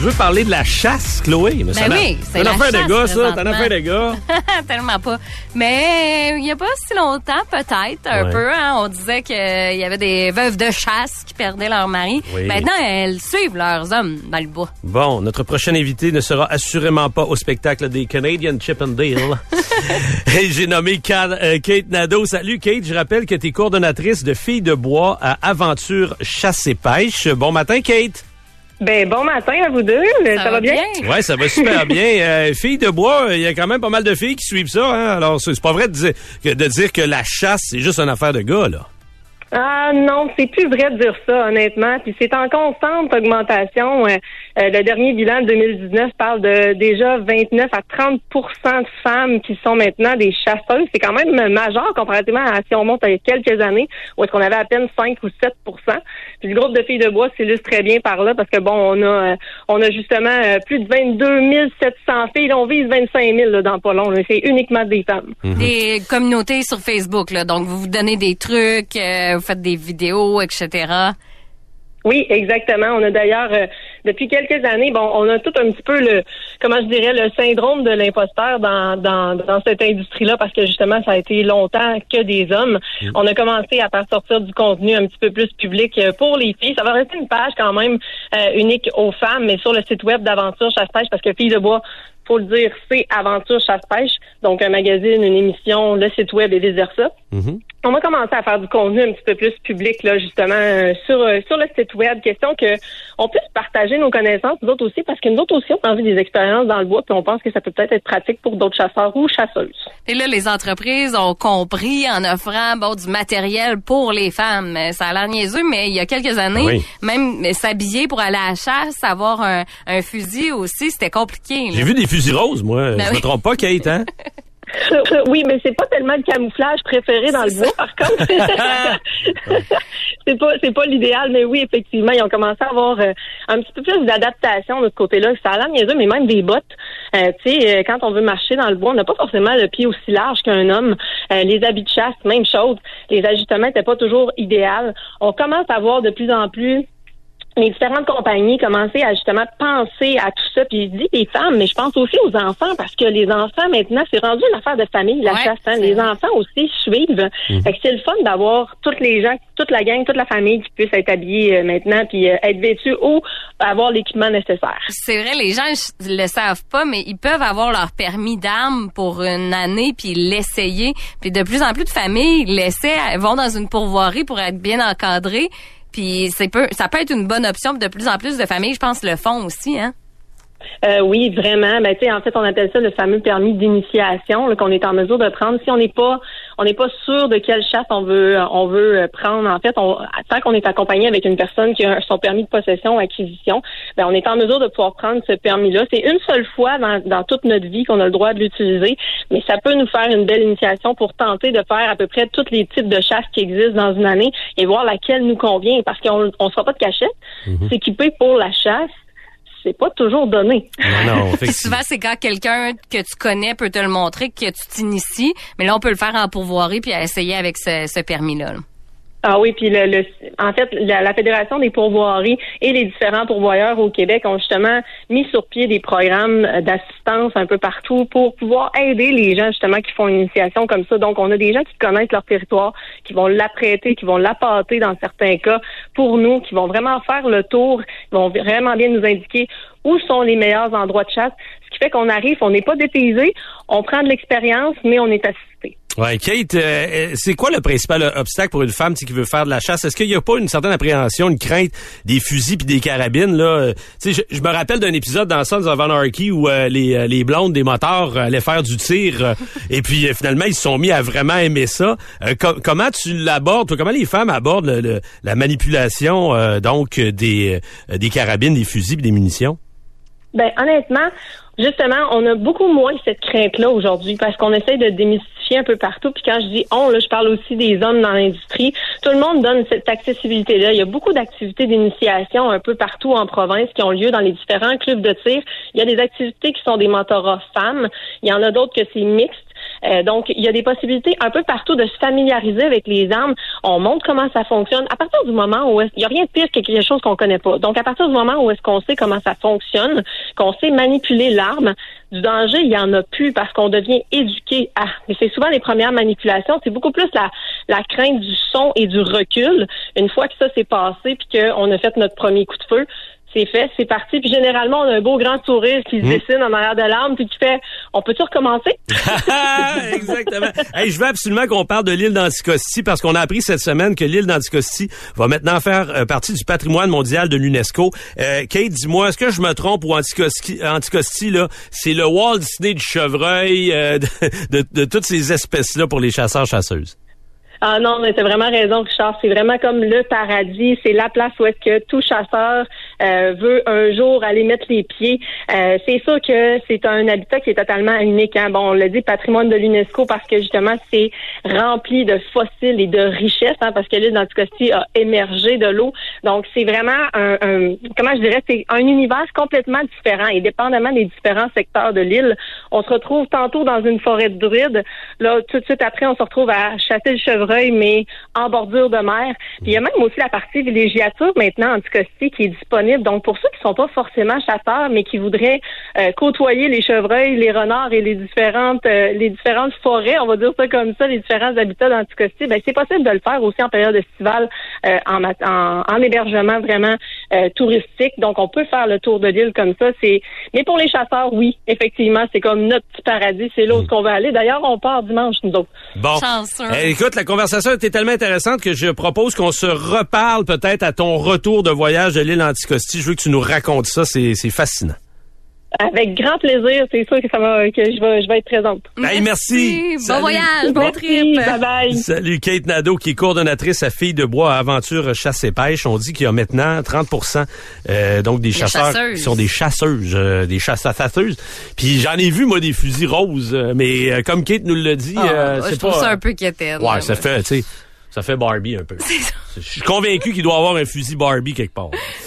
Tu veux parler de la chasse, Chloé? Mais Ben oui, c'est la affaire de gars, ça. T'as une présentement. affaire de gars. Tellement pas. Mais il y a pas si longtemps, peut-être, un Ouais. peu, hein, on disait qu'il y avait des veuves de chasse qui perdaient leur mari. Oui. Maintenant, elles suivent leurs hommes dans le bois. Bon, notre prochain invité ne sera assurément pas au spectacle des Canadian Chip and. Et J'ai nommé euh, Kate Nadeau. Salut Kate, je rappelle que tu es coordonnatrice de Filles de bois à Aventure Chasse et Pêche. Bon matin Kate. Ben bon matin à vous deux. Ça, va bien? Ouais, ça va super bien. Euh, filles de bois, il y a quand même pas mal de filles qui suivent ça. Hein? Alors, c'est c'est pas vrai de dire, que, de dire que la chasse, c'est juste une affaire de gars, là. Ah non, c'est plus vrai de dire ça, honnêtement. Puis c'est en constante augmentation. Euh, euh, le dernier bilan de 2019 parle de déjà 29 à 30% de femmes qui sont maintenant des chasseuses. C'est quand même majeur comparativement à si on monte à quelques années où est-ce qu'on avait à peine 5 ou 7% Puis le groupe de filles de bois s'illustre très bien par là parce que bon, on a euh, on a justement plus de 22 700 filles. On vise 25 000 là, dans pas long. C'est uniquement des femmes. Des communautés sur Facebook, là. Donc, vous vous donnez des trucs, vous faites des vidéos, etc. Oui, exactement. On a d'ailleurs, euh, depuis quelques années, bon, on a tout un petit peu le, comment je dirais, le syndrome de l'imposteur dans, dans, dans cette industrie-là, parce que justement, ça a été longtemps que des hommes. On a commencé à faire sortir du contenu un petit peu plus public euh, pour les filles. Ça va rester une page quand même euh, unique aux femmes, mais sur le site web d'Aventure Chasse-Pêche, parce que Filles de Bois, faut le dire, c'est Aventure Chasse-Pêche, donc un magazine, une émission, le site web et vice-versa. On a commencé à faire du contenu un petit peu plus public, là, justement, euh, sur, euh, sur le site web. Question que on puisse partager nos connaissances, nous autres aussi, parce que nous autres aussi, on a envie des expériences dans le bois, puis on pense que ça peut peut-être être pratique pour d'autres chasseurs ou chasseuses. Et là, les entreprises ont compris en offrant bon, du matériel pour les femmes. Ça a l'air niaiseux, mais il y a quelques années, Oui. même s'habiller pour aller à la chasse, avoir un, un fusil aussi, c'était compliqué. là. J'ai vu des fusils roses, moi. Ben je me trompe pas, Kate, hein? oui, mais c'est pas tellement le camouflage préféré dans le bois, par contre. c'est pas c'est pas l'idéal, mais oui, effectivement, ils ont commencé à avoir euh, un petit peu plus d'adaptation de ce côté-là. Ça a l'air niaiseux, mais même des bottes. Euh, tu sais, euh, quand on veut marcher dans le bois, on n'a pas forcément le pied aussi large qu'un homme. Euh, les habits de chasse, même chose. Les ajustements n'étaient pas toujours idéal. On commence à voir de plus en plus les différentes compagnies commencer à justement penser à tout ça. Puis je dis les femmes, mais je pense aussi aux enfants parce que les enfants maintenant, c'est rendu une affaire de famille, la Ouais, chasse. hein. Les enfants aussi suivent. Fait que c'est le fun d'avoir toutes les gens, toute la gang, toute la famille qui puisse être habillée euh, maintenant, puis euh, être vêtue ou avoir l'équipement nécessaire. C'est vrai, les gens le savent pas, mais ils peuvent avoir leur permis d'armes pour une année puis l'essayer. Puis de plus en plus de familles l'essaient, vont dans une pourvoirie pour être bien encadrées. Puis c'est peu, ça peut être une bonne option. De plus en plus de familles, je pense, le font aussi, hein. Euh, oui, vraiment. Ben, tu sais, en fait, on appelle ça le fameux permis d'initiation qu'on est en mesure de prendre. Si on n'est pas, on n'est pas sûr de quelle chasse on veut, on veut euh, prendre. En fait, on, tant qu'on est accompagné avec une personne qui a son permis de possession ou acquisition, ben, on est en mesure de pouvoir prendre ce permis-là. C'est une seule fois dans, dans toute notre vie qu'on a le droit de l'utiliser, mais ça peut nous faire une belle initiation pour tenter de faire à peu près tous les types de chasses qui existent dans une année et voir laquelle nous convient. Parce qu'on ne se fera pas de cachette. S'équiper pour la chasse, c'est pas toujours donné. Non, non, souvent, c'est quand quelqu'un que tu connais peut te le montrer, que tu t'inities. Mais là, on peut le faire en pourvoirie puis essayer avec ce, ce permis-là. là. Ah oui, puis le, le- en fait, la, la Fédération des pourvoiries et les différents pourvoyeurs au Québec ont justement mis sur pied des programmes d'assistance un peu partout pour pouvoir aider les gens justement qui font une initiation comme ça. Donc, on a des gens qui connaissent leur territoire, qui vont l'apprêter, qui vont l'appâter dans certains cas pour nous, qui vont vraiment faire le tour, qui vont vraiment bien nous indiquer où sont les meilleurs endroits de chasse. Ce qui fait qu'on arrive, on n'est pas dépaysé, on prend de l'expérience, mais on est assisté. Ouais, Kate, euh, c'est quoi le principal euh, obstacle pour une femme qui veut faire de la chasse? Est-ce qu'il n'y a pas une certaine appréhension, une crainte des fusils puis des carabines? là? Euh, Tu sais, je, je me rappelle d'un épisode dans Sons of Anarchy où euh, les, euh, les blondes des euh, allaient faire du tir euh, et puis euh, finalement ils se sont mis à vraiment aimer ça. Euh, co- comment tu l'abordes? toi? Comment les femmes abordent le- le- la manipulation euh, donc euh, des, euh, des carabines, des fusils puis des munitions? Ben honnêtement, justement, on a beaucoup moins cette crainte-là aujourd'hui parce qu'on essaie de démystifier un peu partout. Puis quand je dis on, là, je parle aussi des hommes dans l'industrie. Tout le monde donne cette accessibilité-là. Il y a beaucoup d'activités d'initiation un peu partout en province qui ont lieu dans les différents clubs de tir. Il y a des activités qui sont des mentorats femmes. Il y en a d'autres que c'est mixte. Euh, donc, il y a des possibilités un peu partout de se familiariser avec les armes. On montre comment ça fonctionne. À partir du moment où il n'y a rien de pire que quelque chose qu'on connaît pas. Donc, à partir du moment où est-ce qu'on sait comment ça fonctionne, qu'on sait manipuler l'arme, du danger, il y en a plus parce qu'on devient éduqué à. Mais c'est souvent les premières manipulations. C'est beaucoup plus la, la crainte du son et du recul. Une fois que ça s'est passé puis qu'on a fait notre premier coup de feu, c'est fait, c'est parti. Puis généralement, on a un beau grand sourire qui se hmm. dessine en arrière de l'arme, puis qui fait On peut-tu recommencer? Exactement. hey, je veux absolument qu'on parle de l'île d'Anticosti parce qu'on a appris cette semaine que l'île d'Anticosti va maintenant faire euh, partie du patrimoine mondial de l'UNESCO. Euh, Kate, dis-moi, est-ce que je me trompe ou Anticosti, Anticosti là, c'est le Walt Disney du chevreuil, euh, de, de toutes ces espèces-là pour les chasseurs-chasseuses? Ah non, mais c'est vraiment raison, Richard. C'est vraiment comme le paradis. C'est la place où est-ce que tout chasseur euh, veut un jour aller mettre les pieds. Euh, c'est sûr que c'est un habitat qui est totalement unique. Hein. Bon, on l'a dit, patrimoine de l'UNESCO parce que justement, c'est rempli de fossiles et de richesses, hein, parce que l'île d'Anticosti a émergé de l'eau. Donc, c'est vraiment un, un, comment je dirais, c'est un univers complètement différent et dépendamment des différents secteurs de l'île. On se retrouve tantôt dans une forêt de druides. Là, tout de suite après, on se retrouve à chasser le chevreuil mais en bordure de mer. Puis il y a même aussi la partie villégiature maintenant en Anticosti qui est disponible. Donc pour ceux qui sont pas forcément chasseurs, mais qui voudraient euh, côtoyer les chevreuils, les renards et les différentes euh, les différentes forêts, on va dire ça comme ça, les différents habitats d'Anticosti, ben c'est possible de le faire aussi en période estivale euh, en, en, en, hébergement vraiment touristique. Donc on peut faire le tour de l'île comme ça. C'est mais pour les chasseurs, oui, effectivement, c'est comme notre petit paradis, c'est là où mm. qu'on va aller. D'ailleurs, on part dimanche nous autres. Bon, eh, écoute, la conversation était tellement intéressante que je propose qu'on se reparle peut-être à ton retour de voyage de l'île Anticosti. Je veux que tu nous racontes ça, c'est fascinant. Avec grand plaisir, c'est sûr que ça va, que je vais, je vais être présente. Merci. merci. Bon voyage, bon trip. Bye bye. Salut Kate Nadeau qui est coordonnatrice à Filles de Bois à Aventure Chasse et Pêche. On dit qu'il y a maintenant 30 euh, donc des chasseurs qui sont des chasseuses, euh, des chasseuses. Puis j'en ai vu moi des fusils roses, euh, mais euh, comme Kate nous l'a dit, ah, c'est je trouve ça un peu quétaine. Ouais, ça fait, tu sais, ça fait Barbie un peu. Je suis convaincu qu'il doit avoir un fusil Barbie quelque part.